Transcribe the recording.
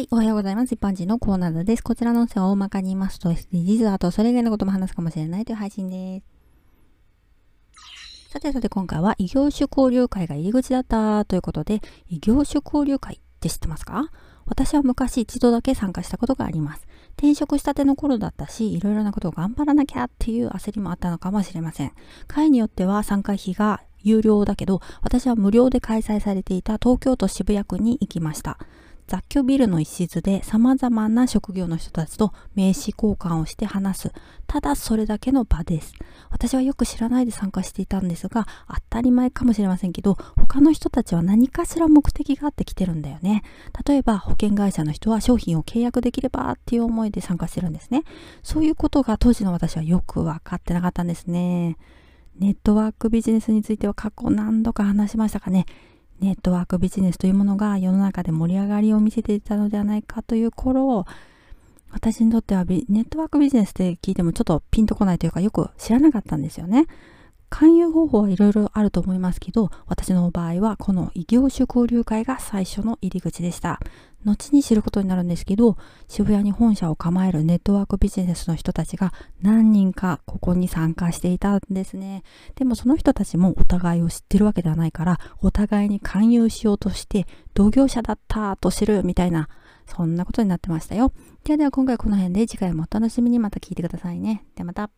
はい、おはようございます。一般人のコーナーです。こちらの音声は大まかに言いますと SDGs、あとそれ以外のことも話すかもしれないという配信です。さてさて今回は異業種交流会が入り口だったということで、異業種交流会って知ってますか？私は昔一度だけ参加したことがあります。転職したての頃だったし、いろいろなことを頑張らなきゃっていう焦りもあったのかもしれません。会によっては参加費が有料だけど、私は無料で開催されていた東京都渋谷区に行きました。雑居ビルの一室で様々な職業の人たちと名刺交換をして話す。ただそれだけの場です。私はよく知らないで参加していたんですが、当たり前かもしれませんけど、他の人たちは何かしら目的があって来てるんだよね。例えば保険会社の人は商品を契約できればっていう思いで参加してるんですね。そういうことが当時の私はよくわかってなかったんですね。ネットワークビジネスについては過去何度か話しましたかね。ネットワークビジネスというものが世の中で盛り上がりを見せていたのではないかという頃、私にとってはネットワークビジネスって聞いてもちょっとピンとこないというかよく知らなかったんですよね。勧誘方法はいろいろあると思いますけど、私の場合はこの異業種交流会が最初の入り口でした。後に知ることになるんですけど、渋谷に本社を構えるネットワークビジネスの人たちが何人かここに参加していたんですね。でもその人たちもお互いを知ってるわけではないから、お互いに勧誘しようとして同業者だったと知るみたいな、そんなことになってましたよ。ではでは今回この辺で次回もお楽しみにまた聞いてくださいね。ではまた。